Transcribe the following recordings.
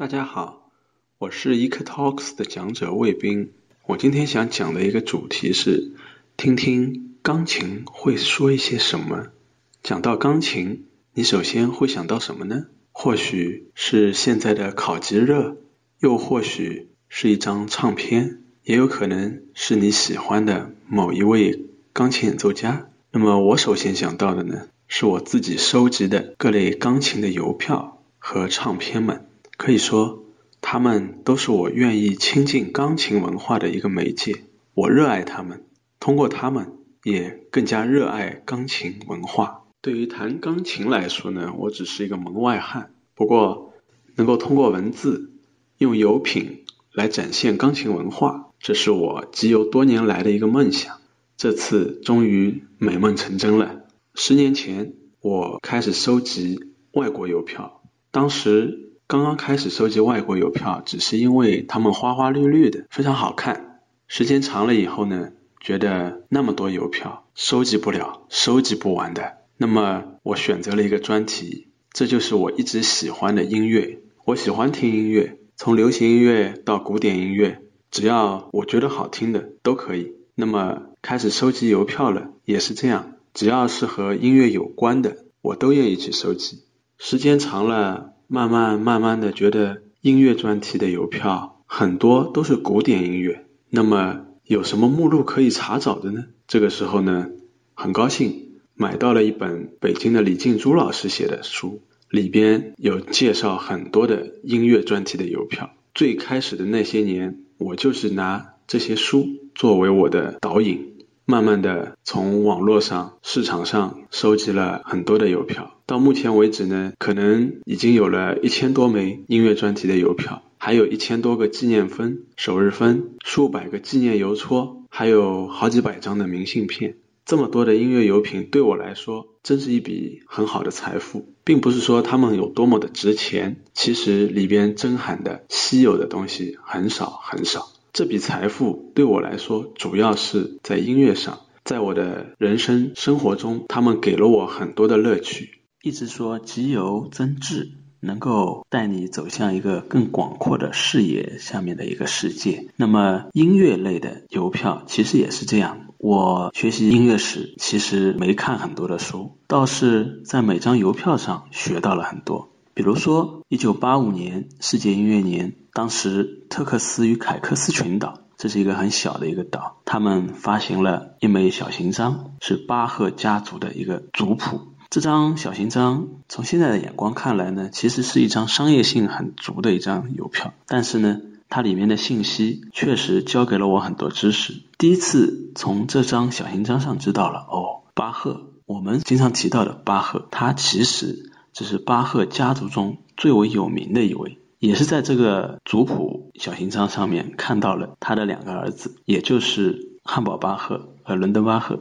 大家好，我是 EcoTalks 的讲者魏斌。我今天想讲的一个主题是，听听钢琴会说一些什么。讲到钢琴，你首先会想到什么呢？或许是现在的考级热，又或许是一张唱片，也有可能是你喜欢的某一位钢琴演奏家。那么我首先想到的呢，是我自己收集的各类钢琴的邮票和唱片们。可以说，他们都是我愿意亲近钢琴文化的一个媒介。我热爱他们，通过他们，也更加热爱钢琴文化。对于弹钢琴来说呢，我只是一个门外汉。不过，能够通过文字，用油品来展现钢琴文化，这是我集邮多年来的一个梦想。这次终于美梦成真了。十年前，我开始收集外国邮票，当时。刚刚开始收集外国邮票，只是因为它们花花绿绿的，非常好看。时间长了以后呢，觉得那么多邮票收集不了，收集不完的。那么我选择了一个专题，这就是我一直喜欢的音乐。我喜欢听音乐，从流行音乐到古典音乐，只要我觉得好听的都可以。那么开始收集邮票了，也是这样，只要是和音乐有关的，我都愿意去收集。时间长了。慢慢慢慢的觉得音乐专题的邮票很多都是古典音乐，那么有什么目录可以查找的呢？这个时候呢，很高兴买到了一本北京的李静珠老师写的书，里边有介绍很多的音乐专题的邮票。最开始的那些年，我就是拿这些书作为我的导引。慢慢的从网络上、市场上收集了很多的邮票，到目前为止呢，可能已经有了一千多枚音乐专题的邮票，还有一千多个纪念分、首日分，数百个纪念邮戳，还有好几百张的明信片。这么多的音乐邮品对我来说，真是一笔很好的财富，并不是说它们有多么的值钱，其实里边珍含的稀有的东西很少很少。这笔财富对我来说，主要是在音乐上，在我的人生生活中，他们给了我很多的乐趣。一直说集邮增智，能够带你走向一个更广阔的视野下面的一个世界。那么音乐类的邮票其实也是这样。我学习音乐史，其实没看很多的书，倒是在每张邮票上学到了很多。比如说，一九八五年世界音乐年。当时特克斯与凯克斯群岛，这是一个很小的一个岛，他们发行了一枚小型章，是巴赫家族的一个族谱。这张小型章从现在的眼光看来呢，其实是一张商业性很足的一张邮票，但是呢，它里面的信息确实教给了我很多知识。第一次从这张小型章上知道了，哦，巴赫，我们经常提到的巴赫，他其实这是巴赫家族中最为有名的一位。也是在这个族谱小型章上面看到了他的两个儿子，也就是汉堡巴赫和伦敦巴赫，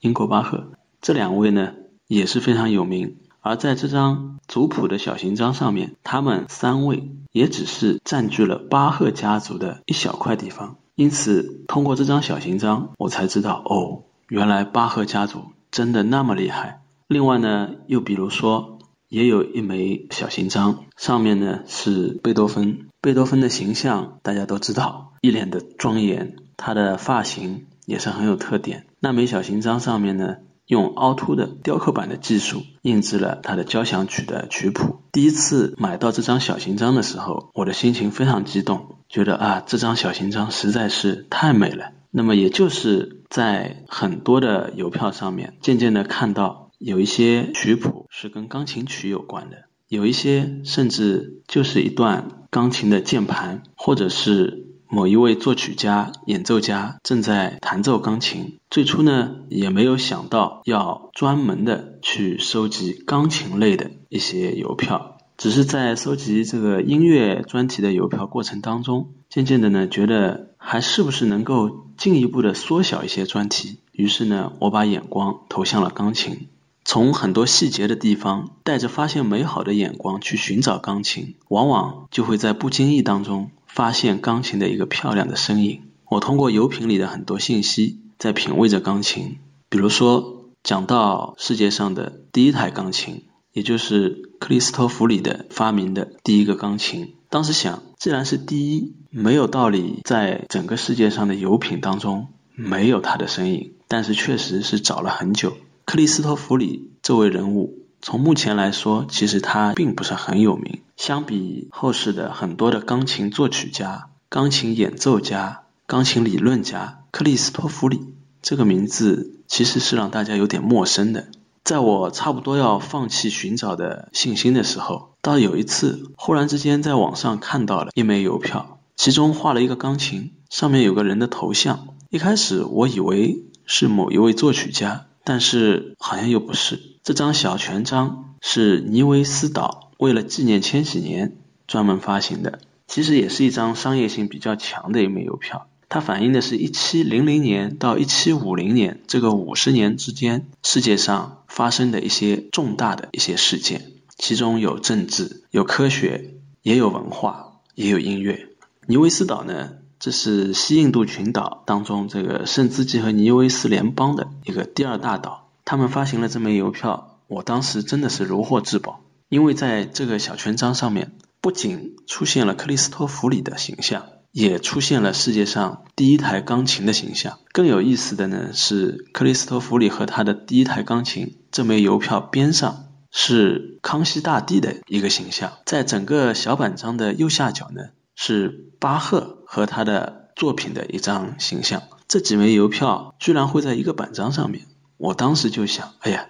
英国巴赫这两位呢也是非常有名。而在这张族谱的小型章上面，他们三位也只是占据了巴赫家族的一小块地方。因此，通过这张小型章，我才知道哦，原来巴赫家族真的那么厉害。另外呢，又比如说。也有一枚小型章，上面呢是贝多芬。贝多芬的形象大家都知道，一脸的庄严，他的发型也是很有特点。那枚小型章上面呢，用凹凸的雕刻版的技术印制了他的交响曲的曲谱。第一次买到这张小型章的时候，我的心情非常激动，觉得啊，这张小型章实在是太美了。那么也就是在很多的邮票上面，渐渐的看到。有一些曲谱是跟钢琴曲有关的，有一些甚至就是一段钢琴的键盘，或者是某一位作曲家、演奏家正在弹奏钢琴。最初呢，也没有想到要专门的去收集钢琴类的一些邮票，只是在收集这个音乐专题的邮票过程当中，渐渐的呢，觉得还是不是能够进一步的缩小一些专题，于是呢，我把眼光投向了钢琴。从很多细节的地方，带着发现美好的眼光去寻找钢琴，往往就会在不经意当中发现钢琴的一个漂亮的身影。我通过油品里的很多信息，在品味着钢琴。比如说，讲到世界上的第一台钢琴，也就是克里斯托弗里的发明的第一个钢琴，当时想，既然是第一，没有道理在整个世界上的油品当中没有它的身影。但是确实是找了很久。克里斯托弗里这位人物，从目前来说，其实他并不是很有名。相比后世的很多的钢琴作曲家、钢琴演奏家、钢琴理论家，克里斯托弗里这个名字其实是让大家有点陌生的。在我差不多要放弃寻找的信心的时候，到有一次忽然之间在网上看到了一枚邮票，其中画了一个钢琴，上面有个人的头像。一开始我以为是某一位作曲家，但是好像又不是。这张小权章是尼维斯岛为了纪念千禧年专门发行的，其实也是一张商业性比较强的一枚邮票。它反映的是一七零零年到一七五零年这个五十年之间世界上发生的一些重大的一些事件，其中有政治、有科学，也有文化，也有音乐。尼维斯岛呢，这是西印度群岛当中这个圣兹基和尼维斯联邦的一个第二大岛。他们发行了这枚邮票，我当时真的是如获至宝，因为在这个小权章上面不仅出现了克里斯托弗里的形象。也出现了世界上第一台钢琴的形象。更有意思的呢是，克里斯托弗里和他的第一台钢琴这枚邮票边上是康熙大帝的一个形象。在整个小板章的右下角呢是巴赫和他的作品的一张形象。这几枚邮票居然会在一个板章上面，我当时就想，哎呀，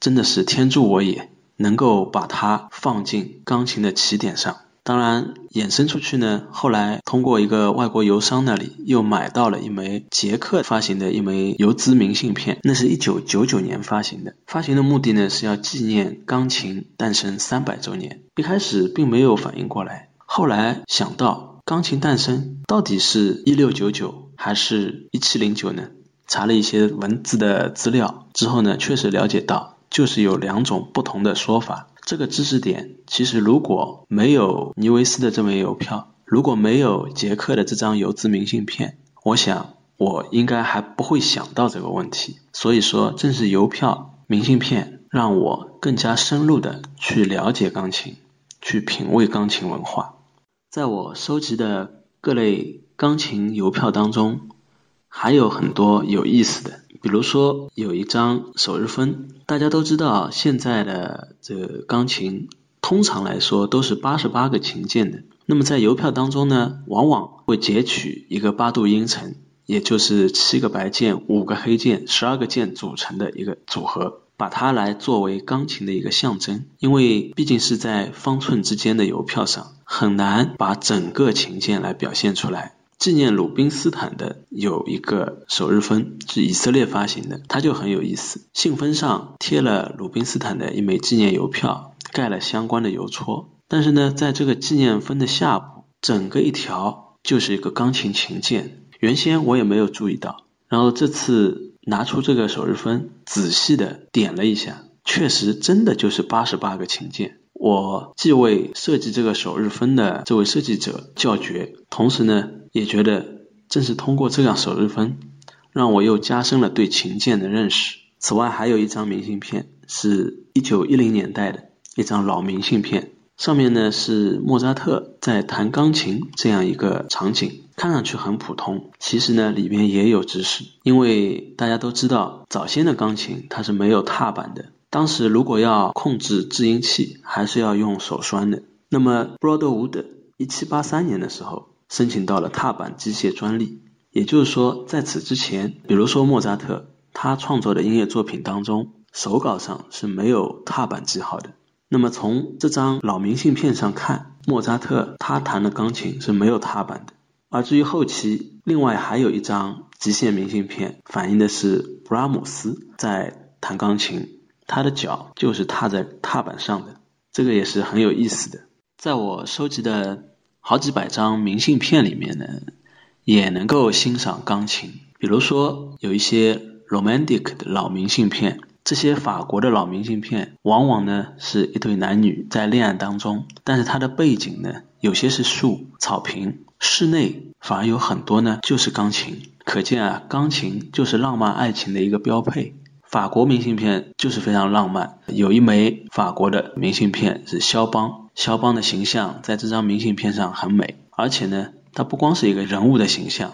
真的是天助我也，能够把它放进钢琴的起点上。当然，衍生出去呢。后来通过一个外国邮商那里又买到了一枚捷克发行的一枚邮资明信片，那是一九九九年发行的。发行的目的呢是要纪念钢琴诞生三百周年。一开始并没有反应过来，后来想到钢琴诞生到底是一六九九还是一七零九呢？查了一些文字的资料之后呢，确实了解到就是有两种不同的说法。这个知识点其实如果没有尼维斯的这枚邮票，如果没有杰克的这张邮资明信片，我想我应该还不会想到这个问题。所以说，正是邮票、明信片让我更加深入的去了解钢琴，去品味钢琴文化。在我收集的各类钢琴邮票当中，还有很多有意思的。比如说有一张首日分，大家都知道现在的这钢琴通常来说都是八十八个琴键的，那么在邮票当中呢，往往会截取一个八度音程，也就是七个白键、五个黑键、十二个键组成的一个组合，把它来作为钢琴的一个象征，因为毕竟是在方寸之间的邮票上，很难把整个琴键来表现出来。纪念鲁宾斯坦的有一个首日封是以色列发行的，它就很有意思。信封上贴了鲁宾斯坦的一枚纪念邮票，盖了相关的邮戳。但是呢，在这个纪念封的下部，整个一条就是一个钢琴琴键。原先我也没有注意到，然后这次拿出这个首日分，仔细的点了一下，确实真的就是八十八个琴键。我既为设计这个首日分的这位设计者叫绝，同时呢。也觉得正是通过这样首日分，让我又加深了对琴键的认识。此外，还有一张明信片，是一九一零年代的一张老明信片，上面呢是莫扎特在弹钢琴这样一个场景，看上去很普通，其实呢里面也有知识。因为大家都知道，早先的钢琴它是没有踏板的，当时如果要控制制音器，还是要用手栓的。那么 Broadwood 一七八三年的时候。申请到了踏板机械专利，也就是说，在此之前，比如说莫扎特他创作的音乐作品当中，手稿上是没有踏板记号的。那么从这张老明信片上看，莫扎特他弹的钢琴是没有踏板的。而至于后期，另外还有一张极限明信片，反映的是布拉姆斯在弹钢琴，他的脚就是踏在踏板上的，这个也是很有意思的。在我收集的。好几百张明信片里面呢，也能够欣赏钢琴。比如说有一些 romantic 的老明信片，这些法国的老明信片，往往呢是一对男女在恋爱当中，但是它的背景呢，有些是树、草坪，室内反而有很多呢就是钢琴。可见啊，钢琴就是浪漫爱情的一个标配。法国明信片就是非常浪漫，有一枚法国的明信片是肖邦。肖邦的形象在这张明信片上很美，而且呢，它不光是一个人物的形象，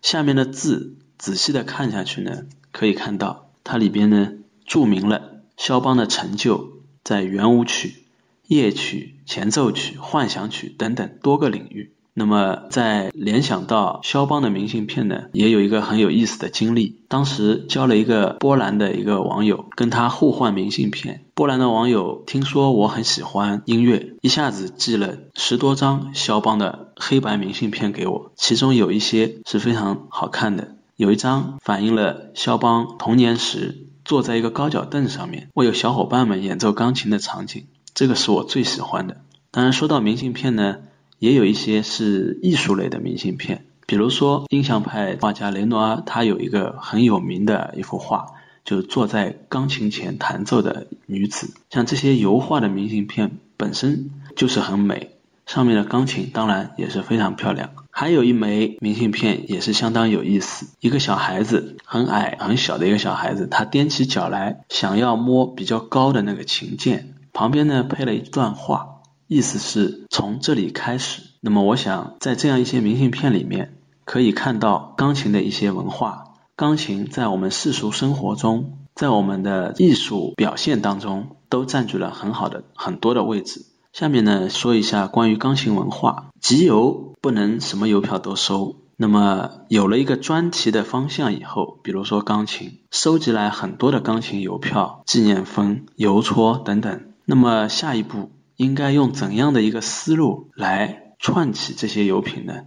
下面的字仔细的看下去呢，可以看到它里边呢注明了肖邦的成就在圆舞曲、夜曲、前奏曲、幻想曲等等多个领域。那么，在联想到肖邦的明信片呢，也有一个很有意思的经历。当时交了一个波兰的一个网友，跟他互换明信片。波兰的网友听说我很喜欢音乐，一下子寄了十多张肖邦的黑白明信片给我，其中有一些是非常好看的。有一张反映了肖邦童年时坐在一个高脚凳上面，为有小伙伴们演奏钢琴的场景，这个是我最喜欢的。当然，说到明信片呢。也有一些是艺术类的明信片，比如说印象派画家雷诺阿，他有一个很有名的一幅画，就是坐在钢琴前弹奏的女子。像这些油画的明信片本身就是很美，上面的钢琴当然也是非常漂亮。还有一枚明信片也是相当有意思，一个小孩子很矮很小的一个小孩子，他踮起脚来想要摸比较高的那个琴键，旁边呢配了一段话。意思是从这里开始。那么，我想在这样一些明信片里面，可以看到钢琴的一些文化。钢琴在我们世俗生活中，在我们的艺术表现当中，都占据了很好的很多的位置。下面呢，说一下关于钢琴文化。集邮不能什么邮票都收。那么，有了一个专题的方向以后，比如说钢琴，收集来很多的钢琴邮票、纪念封、邮戳等等。那么，下一步。应该用怎样的一个思路来串起这些油品呢？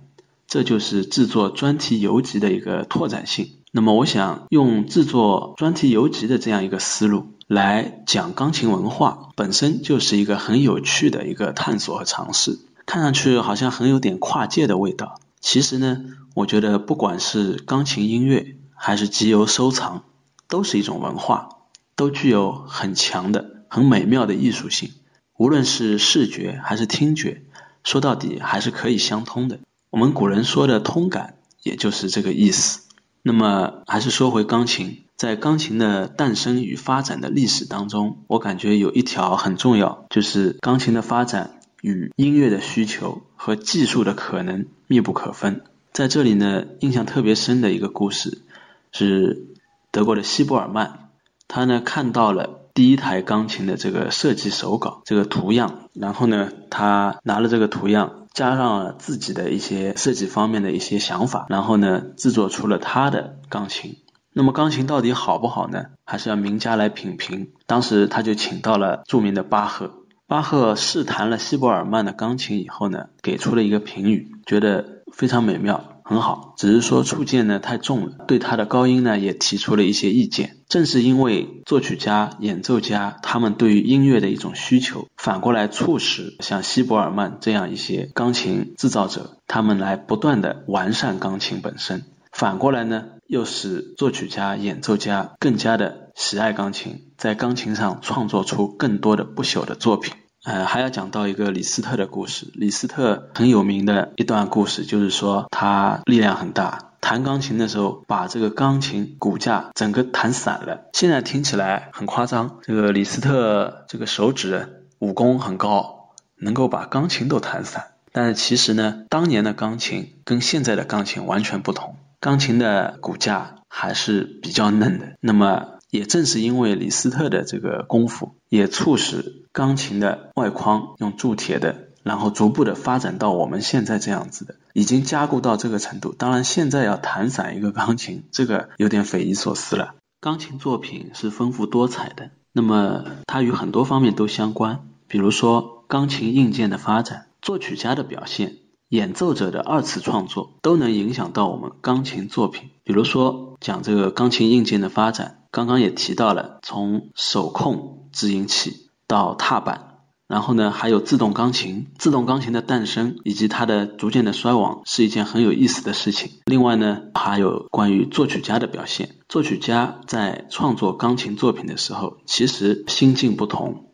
这就是制作专题邮集的一个拓展性。那么，我想用制作专题邮集的这样一个思路来讲钢琴文化，本身就是一个很有趣的一个探索和尝试。看上去好像很有点跨界的味道。其实呢，我觉得不管是钢琴音乐还是集邮收藏，都是一种文化，都具有很强的、很美妙的艺术性。无论是视觉还是听觉，说到底还是可以相通的。我们古人说的通感，也就是这个意思。那么，还是说回钢琴，在钢琴的诞生与发展的历史当中，我感觉有一条很重要，就是钢琴的发展与音乐的需求和技术的可能密不可分。在这里呢，印象特别深的一个故事是德国的希伯尔曼，他呢看到了。第一台钢琴的这个设计手稿，这个图样，然后呢，他拿了这个图样，加上了自己的一些设计方面的一些想法，然后呢，制作出了他的钢琴。那么钢琴到底好不好呢？还是要名家来品评。当时他就请到了著名的巴赫，巴赫试弹了希伯尔曼的钢琴以后呢，给出了一个评语，觉得非常美妙。很好，只是说触键呢太重了，对他的高音呢也提出了一些意见。正是因为作曲家、演奏家他们对于音乐的一种需求，反过来促使像希伯尔曼这样一些钢琴制造者，他们来不断的完善钢琴本身。反过来呢，又使作曲家、演奏家更加的喜爱钢琴，在钢琴上创作出更多的不朽的作品。呃，还要讲到一个李斯特的故事。李斯特很有名的一段故事，就是说他力量很大，弹钢琴的时候把这个钢琴骨架整个弹散了。现在听起来很夸张，这个李斯特这个手指武功很高，能够把钢琴都弹散。但是其实呢，当年的钢琴跟现在的钢琴完全不同，钢琴的骨架还是比较嫩的。那么也正是因为李斯特的这个功夫，也促使钢琴的外框用铸铁的，然后逐步的发展到我们现在这样子的，已经加固到这个程度。当然，现在要弹散一个钢琴，这个有点匪夷所思了。钢琴作品是丰富多彩的，那么它与很多方面都相关，比如说钢琴硬件的发展、作曲家的表现、演奏者的二次创作，都能影响到我们钢琴作品。比如说讲这个钢琴硬件的发展。刚刚也提到了，从手控制音器到踏板，然后呢，还有自动钢琴。自动钢琴的诞生以及它的逐渐的衰亡，是一件很有意思的事情。另外呢，还有关于作曲家的表现。作曲家在创作钢琴作品的时候，其实心境不同，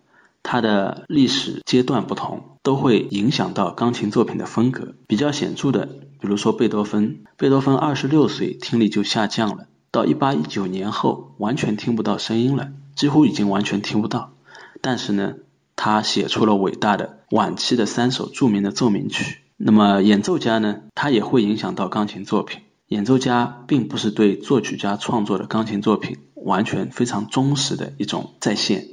他的历史阶段不同，都会影响到钢琴作品的风格。比较显著的，比如说贝多芬，贝多芬二十六岁听力就下降了。到一八一九年后，完全听不到声音了，几乎已经完全听不到。但是呢，他写出了伟大的晚期的三首著名的奏鸣曲。那么演奏家呢，他也会影响到钢琴作品。演奏家并不是对作曲家创作的钢琴作品完全非常忠实的一种再现，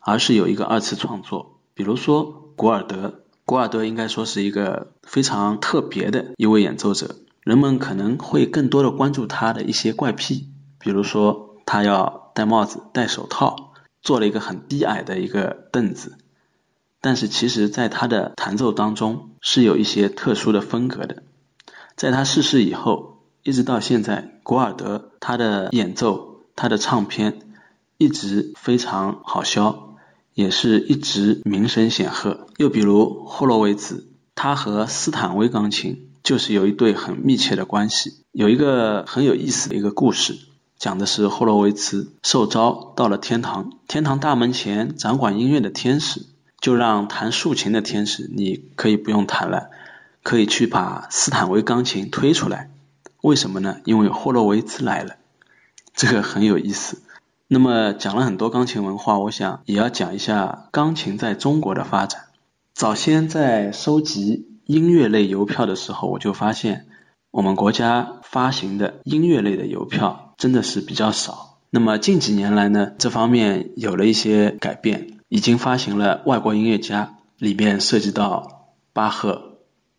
而是有一个二次创作。比如说古尔德，古尔德应该说是一个非常特别的一位演奏者，人们可能会更多的关注他的一些怪癖，比如说他要戴帽子、戴手套，做了一个很低矮的一个凳子。但是其实，在他的弹奏当中是有一些特殊的风格的。在他逝世以后，一直到现在，古尔德他的演奏、他的唱片一直非常好销，也是一直名声显赫。又比如霍洛维兹，他和斯坦威钢琴就是有一对很密切的关系。有一个很有意思的一个故事，讲的是霍洛维茨受招到了天堂，天堂大门前掌管音乐的天使。就让弹竖琴的天使，你可以不用弹了，可以去把斯坦威钢琴推出来。为什么呢？因为霍洛维茨来了，这个很有意思。那么讲了很多钢琴文化，我想也要讲一下钢琴在中国的发展。早先在收集音乐类邮票的时候，我就发现我们国家发行的音乐类的邮票真的是比较少。那么近几年来呢，这方面有了一些改变。已经发行了外国音乐家，里面涉及到巴赫、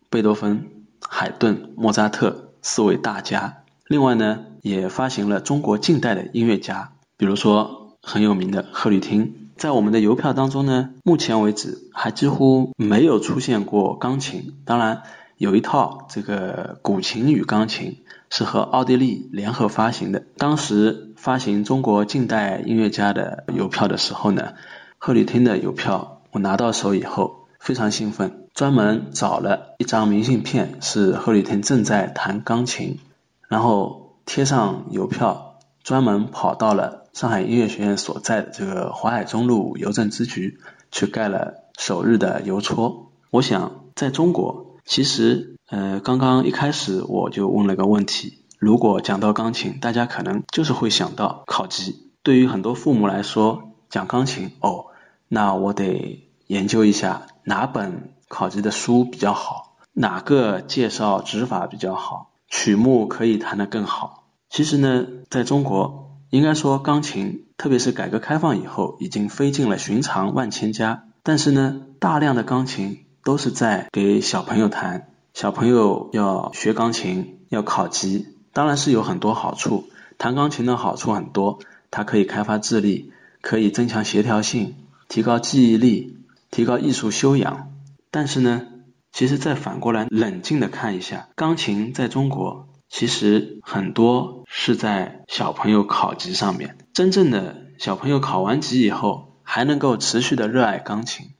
贝多芬、海顿、莫扎特四位大家。另外呢，也发行了中国近代的音乐家，比如说很有名的贺绿汀。在我们的邮票当中呢，目前为止还几乎没有出现过钢琴。当然，有一套这个古琴与钢琴是和奥地利联合发行的。当时发行中国近代音乐家的邮票的时候呢。贺绿汀的邮票，我拿到手以后非常兴奋，专门找了一张明信片，是贺绿汀正在弹钢琴，然后贴上邮票，专门跑到了上海音乐学院所在的这个淮海中路邮政支局去盖了首日的邮戳。我想在中国，其实呃刚刚一开始我就问了个问题，如果讲到钢琴，大家可能就是会想到考级，对于很多父母来说，讲钢琴哦。那我得研究一下哪本考级的书比较好，哪个介绍指法比较好，曲目可以弹得更好。其实呢，在中国，应该说钢琴，特别是改革开放以后，已经飞进了寻常万千家。但是呢，大量的钢琴都是在给小朋友弹，小朋友要学钢琴，要考级，当然是有很多好处。弹钢琴的好处很多，它可以开发智力，可以增强协调性。提高记忆力，提高艺术修养。但是呢，其实再反过来冷静的看一下，钢琴在中国其实很多是在小朋友考级上面。真正的小朋友考完级以后，还能够持续的热爱钢琴，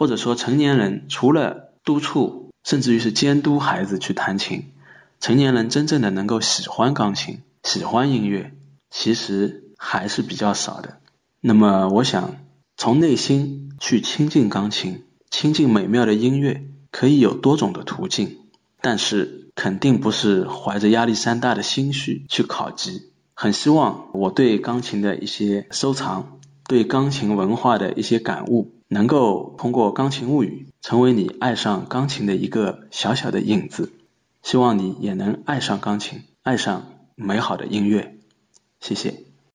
或者说成年人除了督促，甚至于是监督孩子去弹琴，成年人真正的能够喜欢钢琴、喜欢音乐，其实还是比较少的。那么，我想。从内心去亲近钢琴，亲近美妙的音乐，可以有多种的途径，但是肯定不是怀着压力山大的心绪去考级。很希望我对钢琴的一些收藏，对钢琴文化的一些感悟，能够通过《钢琴物语》成为你爱上钢琴的一个小小的影子。希望你也能爱上钢琴，爱上美好的音乐。谢谢。